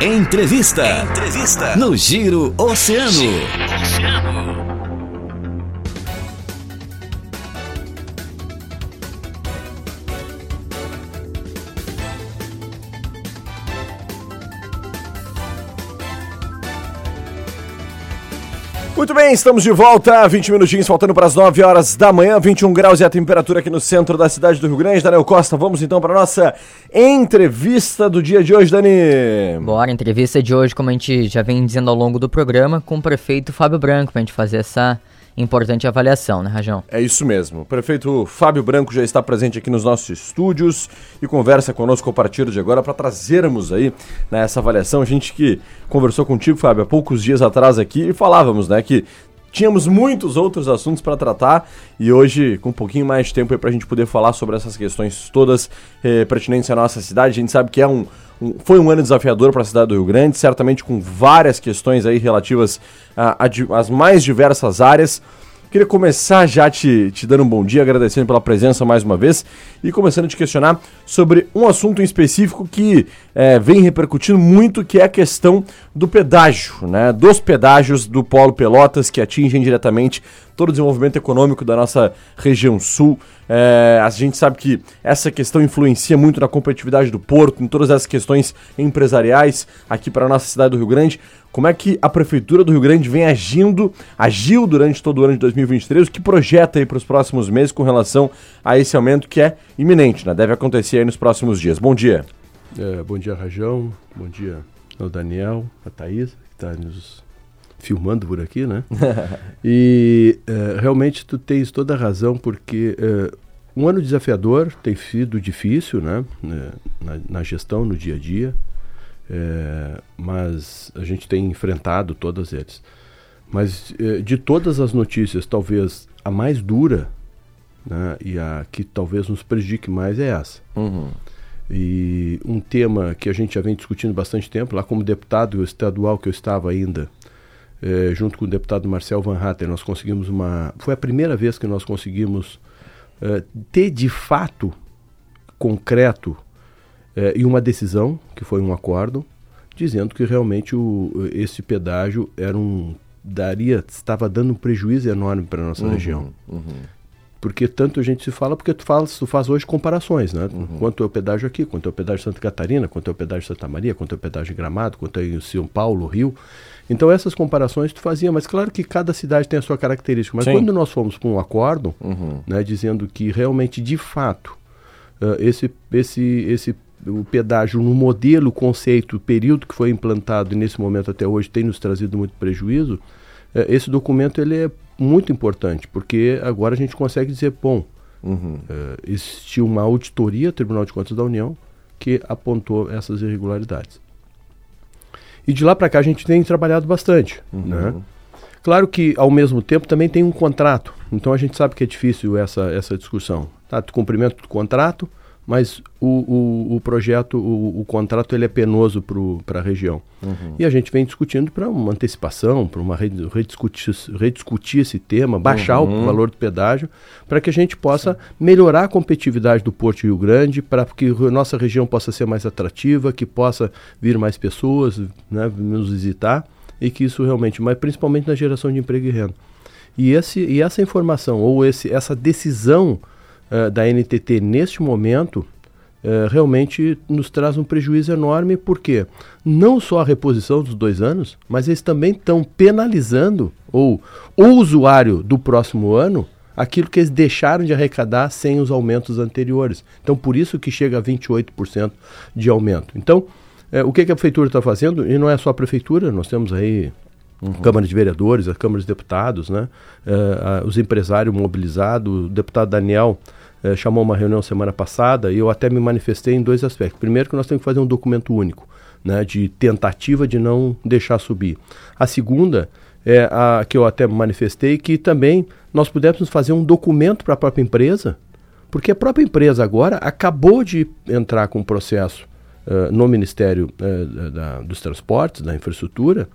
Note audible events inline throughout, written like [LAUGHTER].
Entrevista. Entrevista. No Giro Oceano. Giro Oceano. Muito bem, estamos de volta, 20 minutinhos faltando para as 9 horas da manhã, 21 graus e a temperatura aqui no centro da cidade do Rio Grande. Daniel Costa, vamos então para a nossa entrevista do dia de hoje, Dani. Bora, entrevista de hoje, como a gente já vem dizendo ao longo do programa, com o prefeito Fábio Branco, para a gente fazer essa importante avaliação, né, Rajão? É isso mesmo. O prefeito Fábio Branco já está presente aqui nos nossos estúdios e conversa conosco a partir de agora para trazermos aí né, essa avaliação. A gente que conversou contigo, Fábio, há poucos dias atrás aqui e falávamos, né, que tínhamos muitos outros assuntos para tratar e hoje, com um pouquinho mais de tempo para a gente poder falar sobre essas questões todas eh, pertinentes à nossa cidade, a gente sabe que é um, foi um ano desafiador para a cidade do Rio Grande, certamente com várias questões aí relativas às mais diversas áreas. Queria começar já te, te dando um bom dia, agradecendo pela presença mais uma vez e começando a te questionar sobre um assunto em específico que é, vem repercutindo muito, que é a questão do pedágio, né? Dos pedágios do Polo Pelotas que atingem diretamente todo o desenvolvimento econômico da nossa região sul. É, a gente sabe que essa questão influencia muito na competitividade do porto, em todas as questões empresariais aqui para a nossa cidade do Rio Grande. Como é que a Prefeitura do Rio Grande vem agindo, agiu durante todo o ano de 2023, o que projeta aí para os próximos meses com relação a esse aumento que é iminente, né? Deve acontecer aí nos próximos dias. Bom dia. É, bom dia, Rajão. Bom dia ao Daniel, a Thaís, que está nos filmando por aqui, né? [LAUGHS] e é, realmente tu tens toda a razão, porque é, um ano desafiador tem sido difícil, né? É, na, na gestão, no dia a dia. É, mas a gente tem enfrentado todas eles. Mas é, de todas as notícias, talvez a mais dura né, e a que talvez nos prejudique mais é essa. Uhum. E um tema que a gente já vem discutindo bastante tempo, lá como deputado estadual que eu estava ainda, é, junto com o deputado Marcel Van Hatten, nós conseguimos uma. Foi a primeira vez que nós conseguimos é, ter de fato concreto é, e uma decisão, que foi um acordo, dizendo que realmente o, esse pedágio era um daria estava dando um prejuízo enorme para a nossa uhum, região. Uhum. Porque tanto a gente se fala, porque tu faz, tu faz hoje comparações, né? Uhum. Quanto é o pedágio aqui, quanto é o pedágio Santa Catarina, quanto é o pedágio Santa Maria, quanto é o pedágio Gramado, quanto é em São Paulo, Rio. Então essas comparações tu fazia, mas claro que cada cidade tem a sua característica. Mas Sim. quando nós fomos para um acordo, uhum. né, dizendo que realmente, de fato, uh, esse, esse, esse o pedágio no modelo, conceito, período que foi implantado e nesse momento até hoje tem nos trazido muito prejuízo, eh, esse documento ele é muito importante, porque agora a gente consegue dizer, bom, uhum. Eh, existiu uma auditoria, Tribunal de Contas da União, que apontou essas irregularidades. E de lá para cá a gente tem trabalhado bastante, uhum. né? Claro que, ao mesmo tempo, também tem um contrato. Então, a gente sabe que é difícil essa, essa discussão. Tá? Cumprimento do contrato, mas o, o, o projeto, o, o, contrato, ele é penoso para a região. Uhum. E a gente vem discutindo para uma antecipação, para uma rediscutir, rediscutir esse tema, baixar uhum. o valor do pedágio, para que a gente possa Sim. melhorar a competitividade do Porto Rio Grande, para que a nossa região possa ser mais atrativa, que possa vir mais pessoas né, nos visitar e que isso realmente, mas principalmente na geração de emprego e renda. E, esse, e essa informação, ou esse, essa decisão uh, da NTT neste momento uh, realmente nos traz um prejuízo enorme, porque não só a reposição dos dois anos, mas eles também estão penalizando ou o usuário do próximo ano aquilo que eles deixaram de arrecadar sem os aumentos anteriores. Então, por isso que chega a 28% de aumento. Então, é, o que, que, a prefeitura está fazendo? E não é só a prefeitura, nós temos aí Uhum. Câmara de Vereadores, a Câmara de Deputados, né? Uh, uh, os empresários mobilizados, o deputado Daniel eh, chamou uma reunião semana passada e eu até me manifestei em dois aspectos. Primeiro, que nós temos que fazer um documento único, né, de tentativa de não deixar subir. A segunda é a que eu até manifestei que também nós pudéssemos fazer um documento para a própria empresa, porque a própria empresa agora acabou de entrar com um processo uh, no Ministério da, dos Transportes, da Infraestrutura,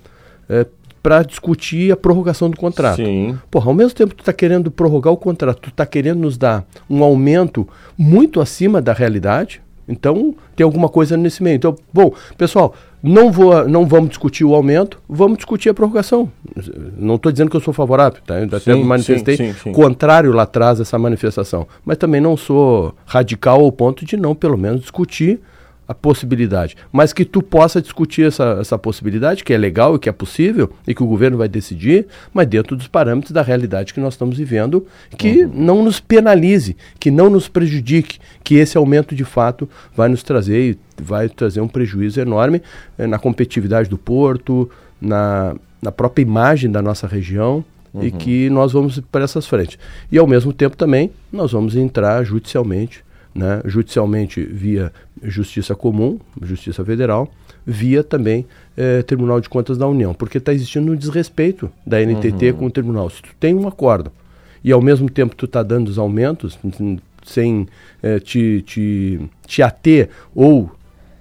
para discutir a prorrogação do contrato. Sim. Porra, ao mesmo tempo que tu está querendo prorrogar o contrato, tu está querendo nos dar um aumento muito acima da realidade, então tem alguma coisa nesse meio. Então, bom, pessoal, não, vou, não vamos discutir o aumento, vamos discutir a prorrogação. Não estou dizendo que eu sou favorável, tá? Eu até manifestei sim, sim, sim. contrário lá atrás essa manifestação. Mas também não sou radical ao ponto de não, pelo menos, discutir a possibilidade, mas que tu possa discutir essa, essa possibilidade, que é legal e que é possível, e que o governo vai decidir, mas dentro dos parâmetros da realidade que nós estamos vivendo, que uhum. não nos penalize, que não nos prejudique, que esse aumento de fato vai nos trazer vai trazer um prejuízo enorme eh, na competitividade do porto, na, na própria imagem da nossa região. Uhum. E que nós vamos para essas frentes. E ao mesmo tempo também nós vamos entrar judicialmente né, judicialmente via Justiça Comum, Justiça Federal, via também eh, Tribunal de Contas da União, porque está existindo um desrespeito da NTT uhum. com o Tribunal. Se tu tem um acordo e ao mesmo tempo tu está dando os aumentos sem eh, te, te, te ater ou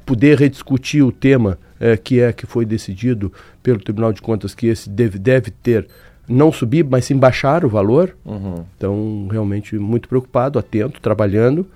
poder rediscutir o tema eh, que é que foi decidido pelo Tribunal de Contas que esse deve, deve ter não subir, mas sim baixar o valor. Uhum. Então, realmente muito preocupado, atento, trabalhando.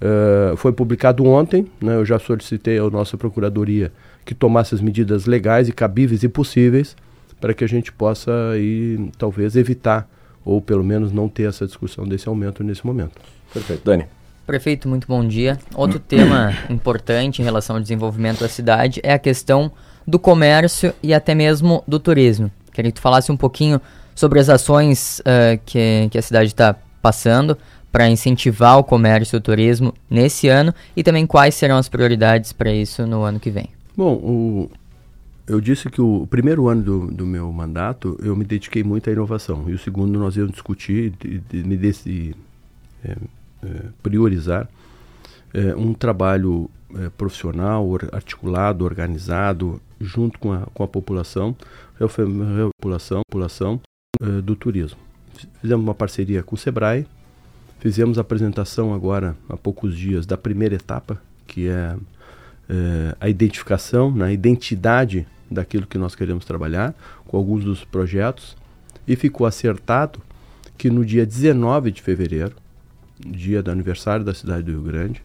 Uh, foi publicado ontem, né, eu já solicitei à nossa Procuradoria que tomasse as medidas legais e cabíveis e possíveis para que a gente possa aí, talvez evitar ou pelo menos não ter essa discussão desse aumento nesse momento. Perfeito. Dani. Prefeito, muito bom dia. Outro tema [COUGHS] importante em relação ao desenvolvimento da cidade é a questão do comércio e até mesmo do turismo. Queria que tu falasse um pouquinho sobre as ações uh, que, que a cidade está passando para incentivar o comércio e o turismo nesse ano e também quais serão as prioridades para isso no ano que vem? Bom, o, eu disse que o, primeiro ano do, do, meu mandato eu me dediquei muito à inovação e o segundo nós íamos discutir e, e me desse, é, é, priorizar é, um trabalho é, profissional, articulado, organizado, junto com a, com a população, população, população é, do turismo. Fizemos uma parceria com o Sebrae, Fizemos a apresentação agora, há poucos dias, da primeira etapa, que é, é a identificação, né, a identidade daquilo que nós queremos trabalhar, com alguns dos projetos, e ficou acertado que no dia 19 de fevereiro, dia do aniversário da cidade do Rio Grande,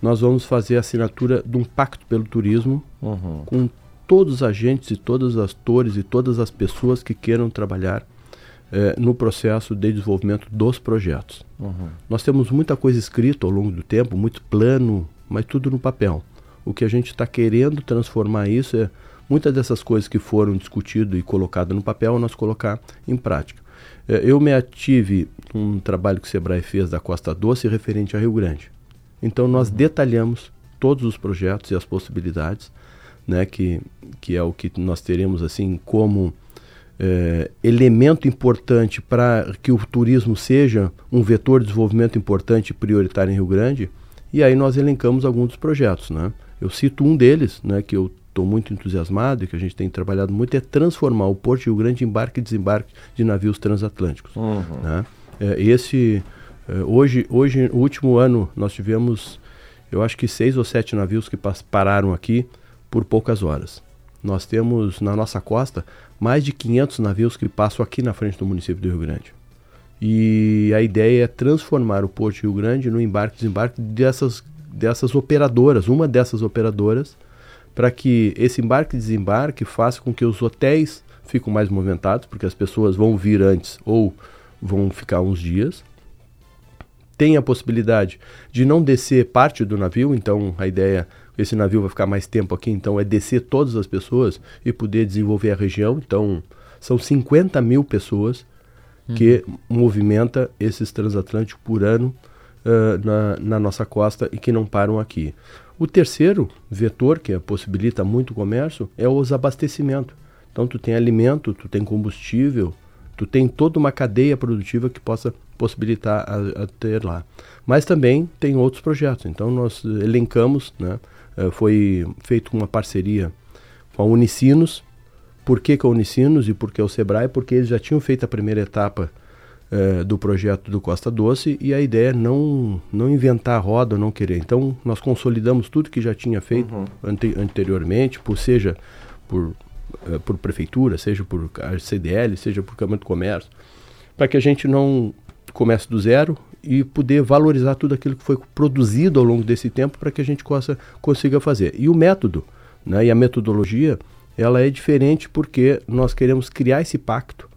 nós vamos fazer a assinatura de um pacto pelo turismo uhum. com todos os agentes e todos os atores e todas as pessoas que queiram trabalhar é, no processo de desenvolvimento dos projetos. Uhum. Nós temos muita coisa escrita ao longo do tempo, muito plano, mas tudo no papel. O que a gente está querendo transformar isso é muitas dessas coisas que foram discutidas e colocadas no papel, nós colocar em prática. É, eu me ative um trabalho que o Sebrae fez da Costa Doce referente a Rio Grande. Então nós uhum. detalhamos todos os projetos e as possibilidades, né, que, que é o que nós teremos assim como é, elemento importante para que o turismo seja um vetor de desenvolvimento importante e prioritário em Rio Grande. E aí nós elencamos alguns dos projetos. Né? Eu cito um deles, né, que eu estou muito entusiasmado e que a gente tem trabalhado muito, é transformar o Porto de Rio Grande em embarque e desembarque de navios transatlânticos. Uhum. Né? É, esse, é, hoje, hoje, o último ano, nós tivemos, eu acho que seis ou sete navios que pararam aqui por poucas horas. Nós temos na nossa costa mais de 500 navios que passam aqui na frente do município do Rio Grande. E a ideia é transformar o Porto Rio Grande no embarque e desembarque dessas, dessas operadoras, uma dessas operadoras, para que esse embarque e desembarque faça com que os hotéis fiquem mais movimentados, porque as pessoas vão vir antes ou vão ficar uns dias. Tem a possibilidade de não descer parte do navio, então a ideia esse navio vai ficar mais tempo aqui, então é descer todas as pessoas e poder desenvolver a região. Então, são 50 mil pessoas uhum. que movimenta esses transatlânticos por ano uh, na, na, nossa costa e que não param aqui. O terceiro vetor, que possibilita muito o comércio, é os abastecimentos. Então, tu tem alimento, tu tem combustível, tu tem toda uma cadeia produtiva que possa possibilitar a, a ter lá. Mas também tem outros projetos. Então, nós elencamos, né? Eh, foi feito uma parceria com a Unicinos. Por que, com a Unicinos e por que o Sebrae? Porque eles já tinham feito a primeira etapa uh, do projeto do Costa Doce e a ideia é não, não inventar a roda, não querer. Então, nós consolidamos tudo que já tinha feito uhum. ante, anteriormente, por seja por, uh, por prefeitura, seja por CDL, seja por Câmara do Comércio, para que a gente não comece do zero e poder valorizar tudo aquilo que foi produzido ao longo desse tempo para que a gente possa, consiga fazer. E o método né? e a metodologia ela é diferente porque nós queremos criar esse pacto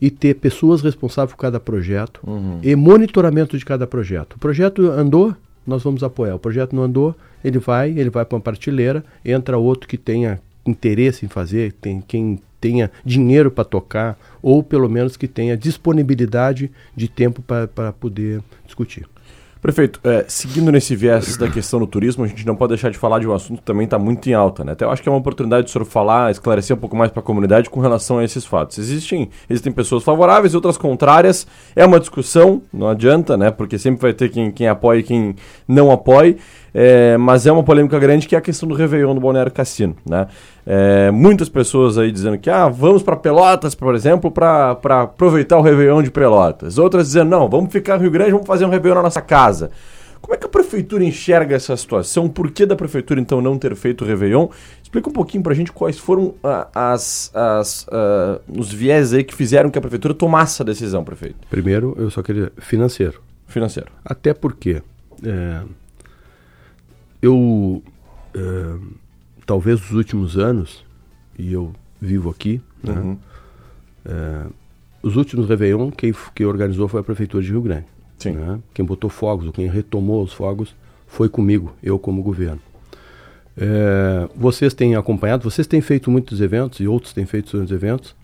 e ter pessoas responsáveis por cada projeto uhum. e monitoramento de cada projeto. O projeto andou, nós vamos apoiar. O projeto não andou, ele vai, ele vai para uma prateleira, entra outro que tenha interesse em fazer, tem quem tenha dinheiro para tocar, ou pelo menos que tenha disponibilidade de tempo para poder discutir. Prefeito, é, seguindo nesse viés da questão do turismo, a gente não pode deixar de falar de um assunto que também está muito em alta, né? Até eu acho que é uma oportunidade de o senhor falar, esclarecer um pouco mais para a comunidade com relação a esses fatos. Existem, existem pessoas favoráveis e outras contrárias. É uma discussão, não adianta, né? Porque sempre vai ter quem, quem apoia e quem não apoie. É, mas é uma polêmica grande que é a questão do Réveillon do Balneário Cassino, né? É, muitas pessoas aí dizendo que ah, vamos para Pelotas, por exemplo, para aproveitar o Réveillon de Pelotas. Outras dizendo, não, vamos ficar no Rio Grande, vamos fazer um Réveillon na nossa casa. Como é que a prefeitura enxerga essa situação? Por que da prefeitura, então, não ter feito o Réveillon? Explica um pouquinho para a gente quais foram ah, as, as, uh, os viés aí que fizeram que a prefeitura tomasse a decisão, prefeito. Primeiro, eu só queria financeiro. Financeiro. Até porque é, eu, é, talvez nos últimos anos, e eu vivo aqui, né, uhum. é, os últimos Réveillon, quem, quem organizou foi a Prefeitura de Rio Grande. Né? Quem botou fogos, ou quem retomou os fogos, foi comigo, eu como governo. É, vocês têm acompanhado, vocês têm feito muitos eventos e outros têm feito seus eventos,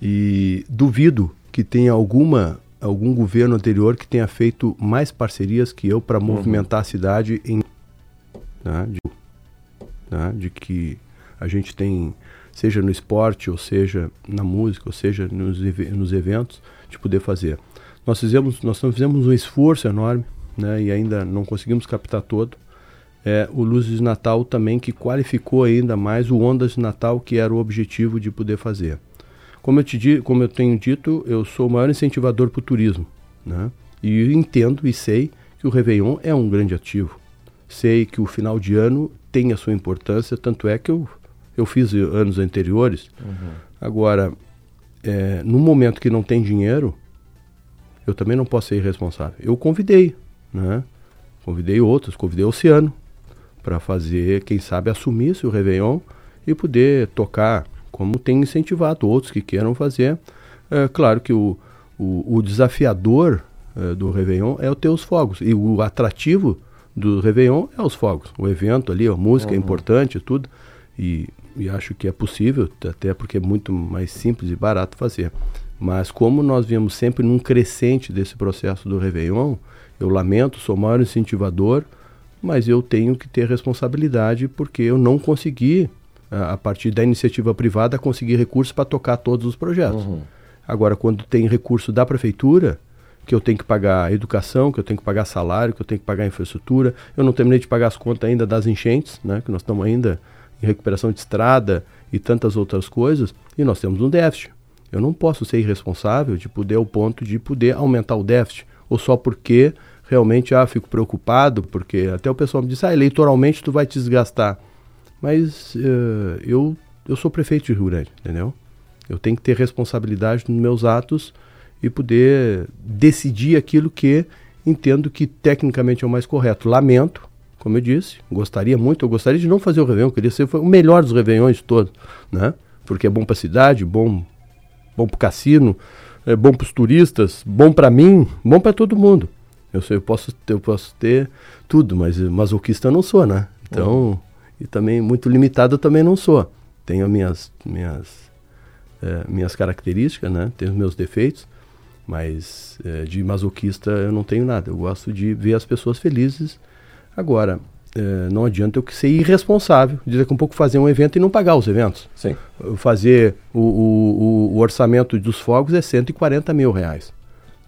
e duvido que tenha alguma algum governo anterior que tenha feito mais parcerias que eu para uhum. movimentar a cidade em né, de, né, de que a gente tem, seja no esporte, ou seja na música, ou seja nos, nos eventos, de poder fazer. Nós fizemos, nós fizemos um esforço enorme, né, e ainda não conseguimos captar todo. É, o Luzes de Natal também que qualificou ainda mais o Ondas de Natal, que era o objetivo de poder fazer. Como eu, te, como eu tenho dito, eu sou o maior incentivador para o turismo. Né? E entendo e sei que o Réveillon é um grande ativo sei que o final de ano tem a sua importância, tanto é que eu, eu fiz anos anteriores. Uhum. Agora, é, no momento que não tem dinheiro, eu também não posso ser irresponsável. Eu convidei, né? Convidei outros, convidei o Oceano para fazer, quem sabe, assumir-se o Réveillon e poder tocar, como tem incentivado outros que queiram fazer. É, claro que o, o, o desafiador é, do Réveillon é o ter os fogos. E o atrativo do Réveillon é os fogos. O evento ali, a música é uhum. é importante tudo. E, e acho que é possível, até porque é muito mais simples e barato fazer. Mas como nós viemos sempre num crescente desse processo do Réveillon, eu lamento, sou o maior incentivador, mas eu tenho que ter responsabilidade porque eu não consegui, a, a partir da iniciativa privada, conseguir recursos para tocar todos os projetos. Uhum. Agora, quando tem recurso da prefeitura, que eu tenho que pagar educação, que eu tenho que pagar salário, que eu tenho que pagar infraestrutura. Eu não terminei de pagar as contas ainda das enchentes, né, que nós estamos ainda em recuperação de estrada e tantas outras coisas, e nós temos um déficit. Eu não posso ser irresponsável de poder ao ponto de poder aumentar o déficit, ou só porque realmente ah, fico preocupado, porque até o pessoal me disse, ah, eleitoralmente tu vai te desgastar. Mas uh, eu, eu sou prefeito de Rio Grande, entendeu? Eu tenho que ter responsabilidade nos meus atos e poder decidir aquilo que entendo que tecnicamente é o mais correto. Lamento, como eu disse, gostaria muito, eu gostaria de não fazer o Réveillon, queria ser o melhor dos Réveillões todos, né? Porque é bom para a cidade, bom, bom para o cassino, é bom para os turistas, bom para mim, bom para todo mundo. Eu, sei, eu, posso, eu posso ter tudo, mas masoquista eu não sou, né? Então, e também muito limitado eu também não sou. Tenho minhas, minhas, é, minhas características, né? Tenho meus defeitos, mas é, de masoquista eu não tenho nada. Eu gosto de ver as pessoas felizes. Agora, é, não adianta eu ser irresponsável, dizer que um pouco fazer um evento e não pagar os eventos. Sim. Fazer o, o, o, orçamento dos fogos é 140 mil reais.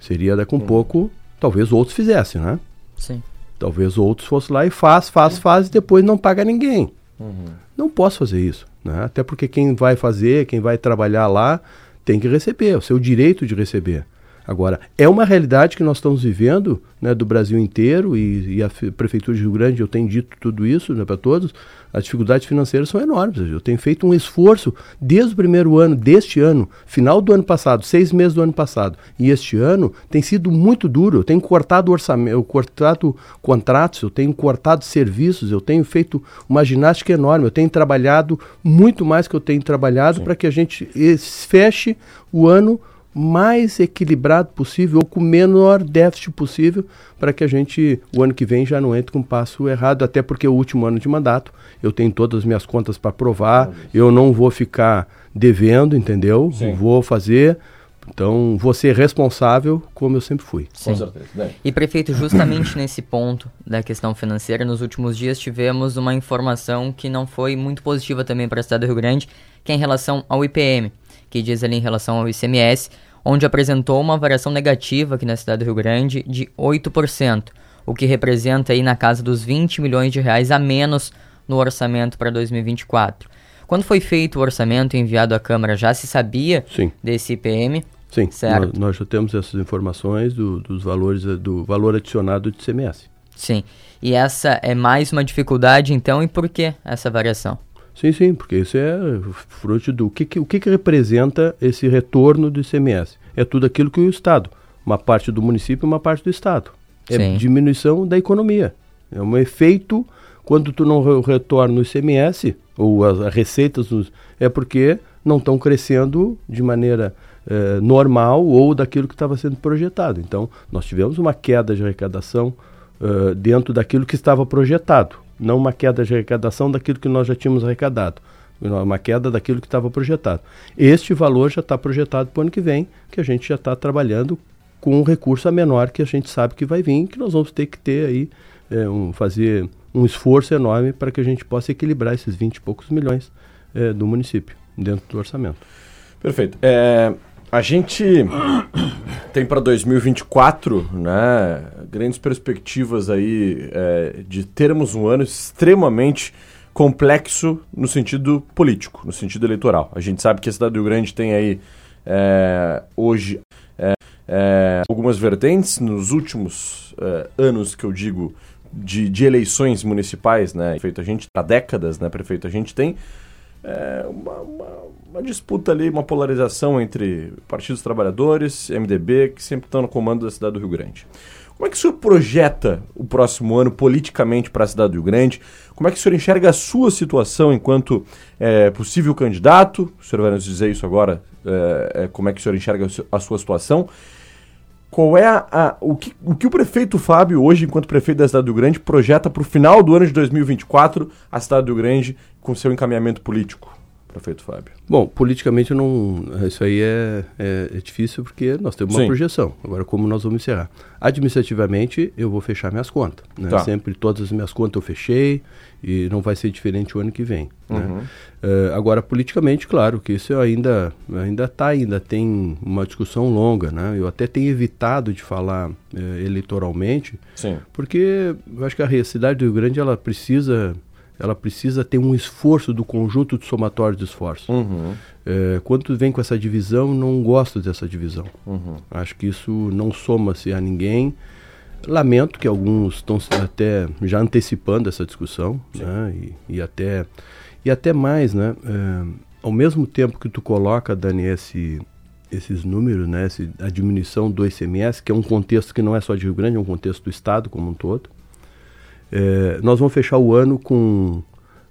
Seria daqui um hum. pouco, talvez outros fizessem, né? Sim. Talvez outros fossem lá e faz, faz, faz e depois não paga ninguém. Uhum. Não posso fazer isso. Né? Até porque quem vai fazer, quem vai trabalhar lá, tem que receber, é o seu direito de receber. Agora, é uma realidade que nós estamos vivendo né, do Brasil inteiro e, e a Prefeitura de Rio Grande, eu tenho dito tudo isso né, para todos, as dificuldades financeiras são enormes. Eu tenho feito um esforço desde o primeiro ano deste ano, final do ano passado, seis meses do ano passado, e este ano tem sido muito duro. Eu tenho cortado orçamento, eu cortado contratos, eu tenho cortado serviços, eu tenho feito uma ginástica enorme, eu tenho trabalhado muito mais que eu tenho trabalhado para que a gente feche o ano mais equilibrado possível ou com o menor déficit possível para que a gente, o ano que vem, já não entre com um passo errado, até porque é o último ano de mandato, eu tenho todas as minhas contas para provar, eu não vou ficar devendo, entendeu? Sim. Vou fazer, então vou ser responsável como eu sempre fui. Sim. Com certeza. E prefeito, justamente [COUGHS] nesse ponto da questão financeira, nos últimos dias tivemos uma informação que não foi muito positiva também para a cidade do Rio Grande, que é em relação ao IPM que diz ali em relação ao ICMS, onde apresentou uma variação negativa aqui na cidade do Rio Grande de 8%, o que representa aí na casa dos 20 milhões de reais a menos no orçamento para 2024. Quando foi feito o orçamento enviado à Câmara, já se sabia Sim. desse IPM? Sim, certo? Nós, nós já temos essas informações do, dos valores, do valor adicionado de ICMS. Sim, e essa é mais uma dificuldade então, e por que essa variação? Sim, sim, porque isso é fruto do que, que, o que, que representa esse retorno do ICMS. É tudo aquilo que o Estado, uma parte do município e uma parte do Estado. É sim. diminuição da economia. É um efeito quando tu não retorna o ICMS ou as, as receitas, é porque não estão crescendo de maneira eh, normal ou daquilo que estava sendo projetado. Então, nós tivemos uma queda de arrecadação uh, dentro daquilo que estava projetado não uma queda de arrecadação daquilo que nós já tínhamos arrecadado, uma queda daquilo que estava projetado. Este valor já está projetado para o ano que vem, que a gente já está trabalhando com um recurso a menor que a gente sabe que vai vir, que nós vamos ter que ter aí, é, um, fazer um esforço enorme para que a gente possa equilibrar esses 20 e poucos milhões é, do município dentro do orçamento. Perfeito. É, a gente tem para 2024, né, grandes perspectivas aí é, de termos um ano extremamente complexo no sentido político, no sentido eleitoral. A gente sabe que a cidade do Rio Grande tem aí é, hoje é, é algumas vertentes nos últimos é, anos que eu digo de, de eleições municipais, né, prefeito a gente há décadas, né, prefeito a gente tem é, uma, uma, uma, disputa ali, uma polarização entre partidos trabalhadores, MDB, que sempre estão no comando da cidade do Rio Grande. Como é que o senhor projeta o próximo ano politicamente para a cidade do Rio Grande? Como é que o senhor enxerga a sua situação enquanto é, possível candidato? O senhor vai nos dizer isso agora, é, é como é que o senhor enxerga a sua situação? Qual é a, a, o, que, o que o prefeito Fábio, hoje, enquanto prefeito da cidade do Grande, projeta para o final do ano de 2024 a cidade do Grande com seu encaminhamento político? Prefeito Fábio. Bom, politicamente não, isso aí é, é, é difícil porque nós temos uma Sim. projeção. Agora, como nós vamos encerrar? Administrativamente, eu vou fechar minhas contas. Né? Tá. Sempre todas as minhas contas eu fechei e não vai ser diferente o ano que vem. Né? Uhum. Né? Uh, agora, politicamente, claro que isso ainda ainda está, ainda tem uma discussão longa. Né? Eu até tenho evitado de falar uh, eleitoralmente, Sim. porque eu acho que a cidade do Rio Grande ela precisa ela precisa ter um esforço do conjunto de somatório de esforços. Uhum. É, quando tu vem com essa divisão, não gosto dessa divisão. Uhum. Acho que isso não soma-se a ninguém. Lamento que alguns estão até já antecipando essa discussão, né? e, e, até, e até mais, né? É, ao mesmo tempo que tu coloca, Dani, esse, esses números, né? Esse, a diminuição do ICMS, que é um contexto que não é só de Rio Grande, é um contexto do Estado como um todo, é, nós vamos fechar o ano com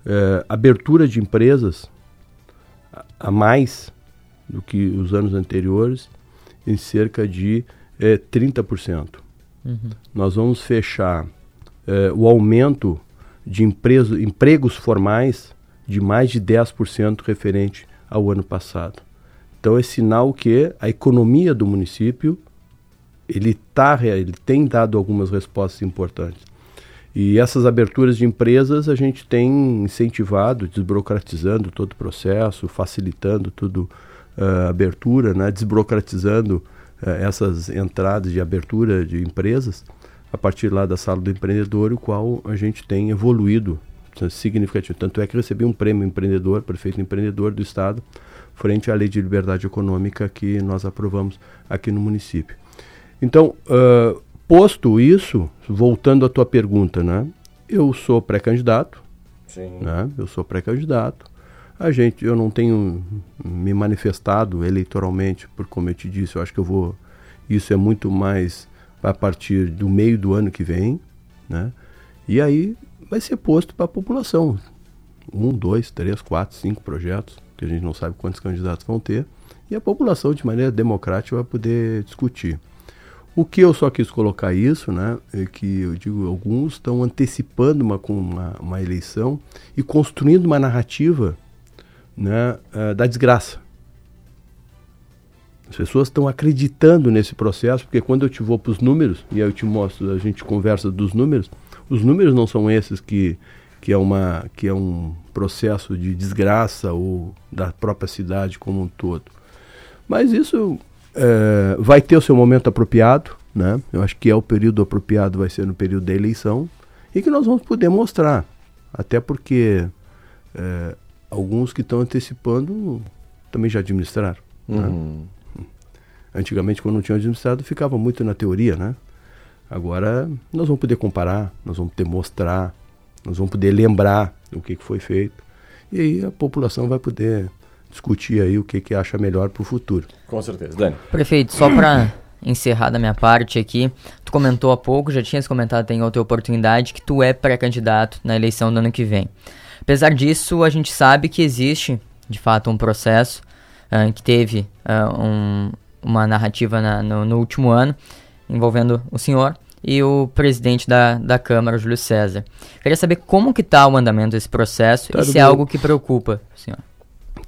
é, abertura de empresas a mais do que os anos anteriores, em cerca de é, 30%. Uhum. Nós vamos fechar é, o aumento de empreso, empregos formais de mais de 10% referente ao ano passado. Então é sinal que a economia do município ele, tá, ele tem dado algumas respostas importantes. E essas aberturas de empresas a gente tem incentivado, desburocratizando todo o processo, facilitando tudo a uh, abertura, né, desburocratizando uh, essas entradas de abertura de empresas a partir lá da sala do empreendedor, o qual a gente tem evoluído significativo. Tanto é que recebi um prêmio empreendedor, prefeito empreendedor do estado, frente à lei de liberdade econômica que nós aprovamos aqui no município. Então, uh, posto isso, voltando à tua pergunta, né? Eu sou pré-candidato, né? Eu sou pré-candidato. A gente, eu não tenho me manifestado eleitoralmente, por como eu te disse, eu acho que eu vou. Isso é muito mais a partir do meio do ano que vem, né? E aí vai ser posto para a população. Um, dois, três, quatro, cinco projetos, que a gente não sabe quantos candidatos vão ter, e a população, de maneira democrática, vai poder discutir. O que eu só quis colocar isso, né, é que eu digo, alguns estão antecipando uma, uma, uma eleição e construindo uma narrativa né, uh, da desgraça. As pessoas estão acreditando nesse processo, porque quando eu te vou para os números, e aí eu te mostro, a gente conversa dos números, os números não são esses que, que, é, uma, que é um processo de desgraça ou da própria cidade como um todo. Mas isso é, vai ter o seu momento apropriado, né? Eu acho que é o período apropriado, vai ser no período da eleição, e que nós vamos poder mostrar. Até porque é, alguns que estão antecipando também já administraram. Né? Uhum. Né? Antigamente, quando não tinham administrado, ficava muito na teoria, né? Agora nós vamos poder comparar, nós vamos poder mostrar, nós vamos poder lembrar o que, que foi feito. E aí a população vai poder discutir aí o que, que acha melhor para o futuro. Com certeza. Dani. Prefeito, só para [CLEARS THROAT] encerrar da minha parte aqui, tu comentou há pouco, já tinhas comentado em outra oportunidade, que tu é pré-candidato na eleição do ano que vem. Apesar disso, a gente sabe que existe, de fato, um processo uh, que teve uh, um, uma narrativa na, no, no, último ano envolvendo o senhor e o presidente da, da Câmara, Júlio César. Queria saber como que está o andamento desse processo tá e se é algo que preocupa o senhor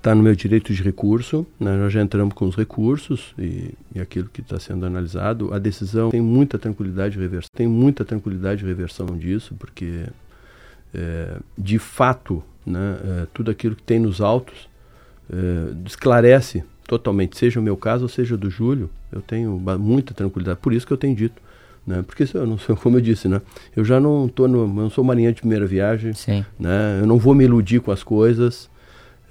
está no meu direito de recurso, né? nós já entramos com os recursos e, e aquilo que está sendo analisado. A decisão tem muita tranquilidade de reversão, tem muita tranquilidade de reversão disso, porque é, de fato né, é, tudo aquilo que tem nos autos é, esclarece totalmente, seja o meu caso ou seja do Júlio, eu tenho muita tranquilidade, por isso que eu tenho dito. Né? Porque eu não sou, [LAUGHS] como eu disse, né? Eu já não tô no, não sou marinheiro de primeira viagem, Sim. né? Eu não vou me iludir com as coisas.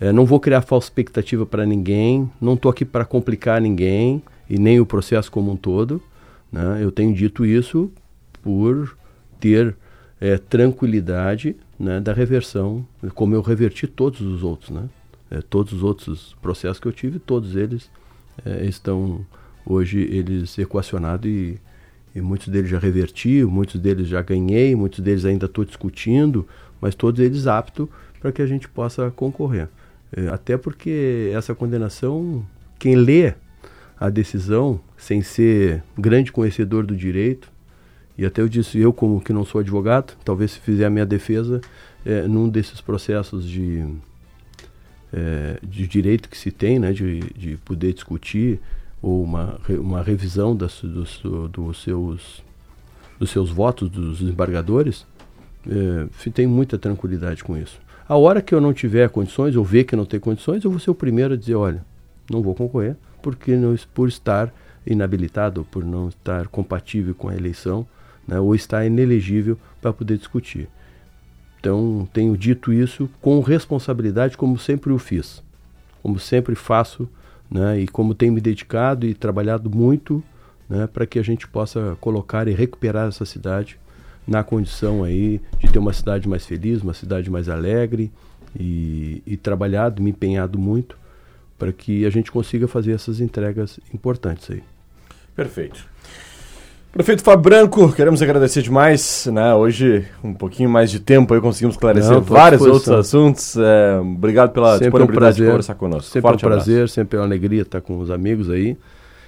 É, não vou criar falsa expectativa para ninguém, não estou aqui para complicar ninguém e nem o processo como um todo. Né? Eu tenho dito isso por ter é, tranquilidade né, da reversão, como eu reverti todos os outros. Né? É, todos os outros processos que eu tive, todos eles é, estão hoje eles equacionados e, e muitos deles já reverti, muitos deles já ganhei, muitos deles ainda estou discutindo, mas todos eles aptos para que a gente possa concorrer. É, até porque essa condenação, quem lê a decisão sem ser grande conhecedor do direito, e até eu disse, eu como que não sou advogado, talvez se fizer a minha defesa é, num desses processos de, é, de direito que se tem, né, de, de poder discutir, ou uma, uma revisão das, dos, dos, seus, dos seus votos dos embargadores, é, tem muita tranquilidade com isso. A hora que eu não tiver condições, ou ver que não tem condições, eu vou ser o primeiro a dizer, olha, não vou concorrer, porque não, por estar inabilitado, por não estar compatível com a eleição, né, ou estar inelegível para poder discutir. Então, tenho dito isso com responsabilidade, como sempre o fiz, como sempre faço, né, e como tenho me dedicado e trabalhado muito né, para que a gente possa colocar e recuperar essa cidade na condição aí de ter uma cidade mais feliz, uma cidade mais alegre e, e trabalhado, me empenhado muito para que a gente consiga fazer essas entregas importantes aí. Perfeito. Prefeito Fábio Branco, queremos agradecer demais, né? Hoje um pouquinho mais de tempo aí conseguimos esclarecer Não, vários outros assuntos. É, obrigado pela sempre disponibilidade um prazer, de conversar conosco. Sempre Forte um prazer, abraço. sempre uma alegria estar com os amigos aí.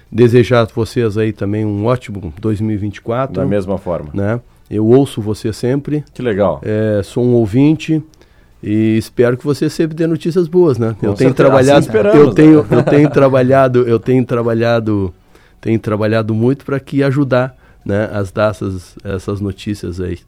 Desejar a vocês aí também um ótimo 2024. Da mesma forma. Né? Eu ouço você sempre. Que legal. É, sou um ouvinte e espero que você sempre dê notícias boas, né? Com eu tenho trabalhado, assim eu tenho, né? eu [LAUGHS] tenho trabalhado, eu tenho trabalhado, tenho trabalhado muito para que ajudar, né, as dar essas, essas notícias aí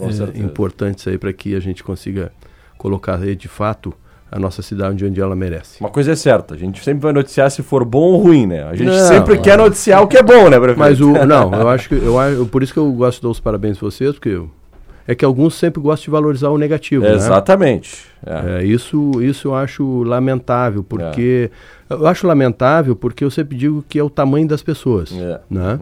é, importantes aí para que a gente consiga colocar aí de fato a nossa cidade onde ela merece. Uma coisa é certa, a gente sempre vai noticiar se for bom ou ruim, né? A gente não, sempre não. quer noticiar o que é bom, né, prefeito? Mas o [LAUGHS] não, eu acho que eu, por isso que eu gosto de dar os parabéns para vocês, porque eu, é que alguns sempre gostam de valorizar o negativo, é, né? Exatamente. É. é. isso, isso eu acho lamentável, porque é. eu acho lamentável porque eu sempre digo que é o tamanho das pessoas, é. né?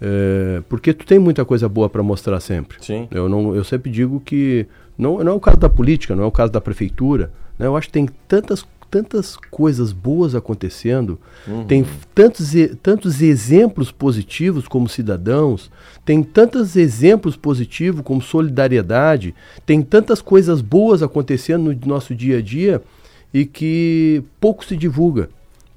É, porque tu tem muita coisa boa para mostrar sempre. Sim. Eu, não, eu sempre digo que não, não é o caso da política, não é o caso da prefeitura. Né? Eu acho que tem tantas, tantas coisas boas acontecendo, Uhum. tem tantos, tantos exemplos positivos como cidadãos, tem tantos exemplos positivos como solidariedade, tem tantas coisas boas acontecendo no nosso dia a dia e que pouco se divulga.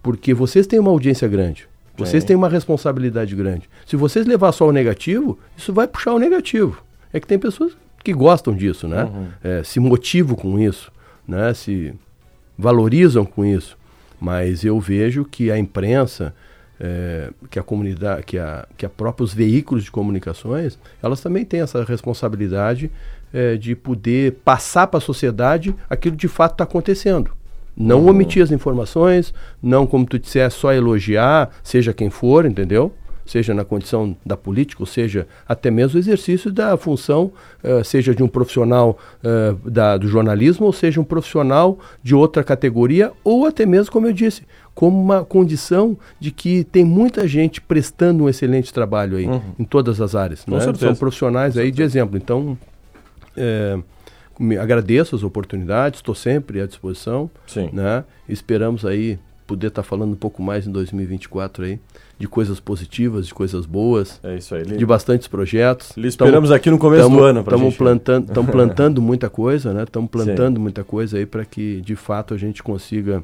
Porque vocês têm uma audiência grande. Vocês têm uma responsabilidade grande. Se vocês levar só o negativo, isso vai puxar o negativo. É que tem pessoas que gostam disso, né? É, se motivam com isso, né? Se valorizam com isso. Mas eu vejo que a imprensa, é, que a comunidade, que a, que a próprios veículos de comunicações, elas também têm essa responsabilidade é, de poder passar para a sociedade aquilo que de fato está acontecendo. Não omitir as informações, não, como tu disseste, só elogiar, seja quem for, entendeu? Seja na condição da política, ou seja, até mesmo o exercício da função, eh, seja de um profissional eh, da- do jornalismo, ou seja um profissional de outra categoria, ou até mesmo, como eu disse, como uma condição de que tem muita gente prestando um excelente trabalho aí, em todas as áreas. Né? São profissionais aí de exemplo. Então, é, me agradeço as oportunidades, estou sempre à disposição. Sim. Né? Esperamos aí poder estar falando um pouco mais em 2024 aí de coisas positivas, de coisas boas, É isso aí. De bastantes projetos. Lhe esperamos aqui no começo do ano Estamos gente- plantando, tamo [LAUGHS] plantando muita coisa, né? Estamos plantando muita coisa aí para que de fato a gente consiga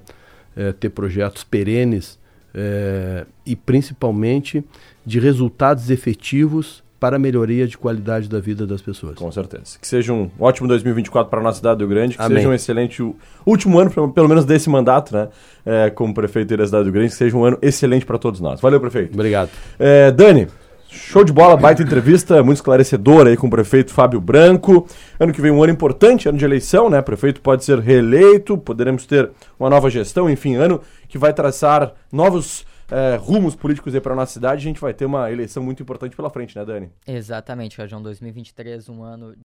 eh, ter projetos perenes eh, e principalmente de resultados efetivos para a melhoria de qualidade da vida das pessoas. Com certeza. Que seja um ótimo 2024 para a nossa cidade do Rio Grande, que Amém. seja um excelente último ano, pelo- pelo menos desse mandato, né? É, como prefeito da cidade do Rio Grande, que seja um ano excelente para todos nós. Valeu, prefeito. Obrigado. É, Dani, show de bola, baita entrevista, muito esclarecedora aí com o prefeito Fábio Branco. Ano que vem um ano importante, ano de eleição, né? O prefeito pode ser reeleito, poderemos ter uma nova gestão, enfim, ano que vai traçar novos é, rumos políticos aí para nossa cidade. A gente vai ter uma eleição muito importante pela frente, né, Dani? Exatamente, Rajão. 2023, um ano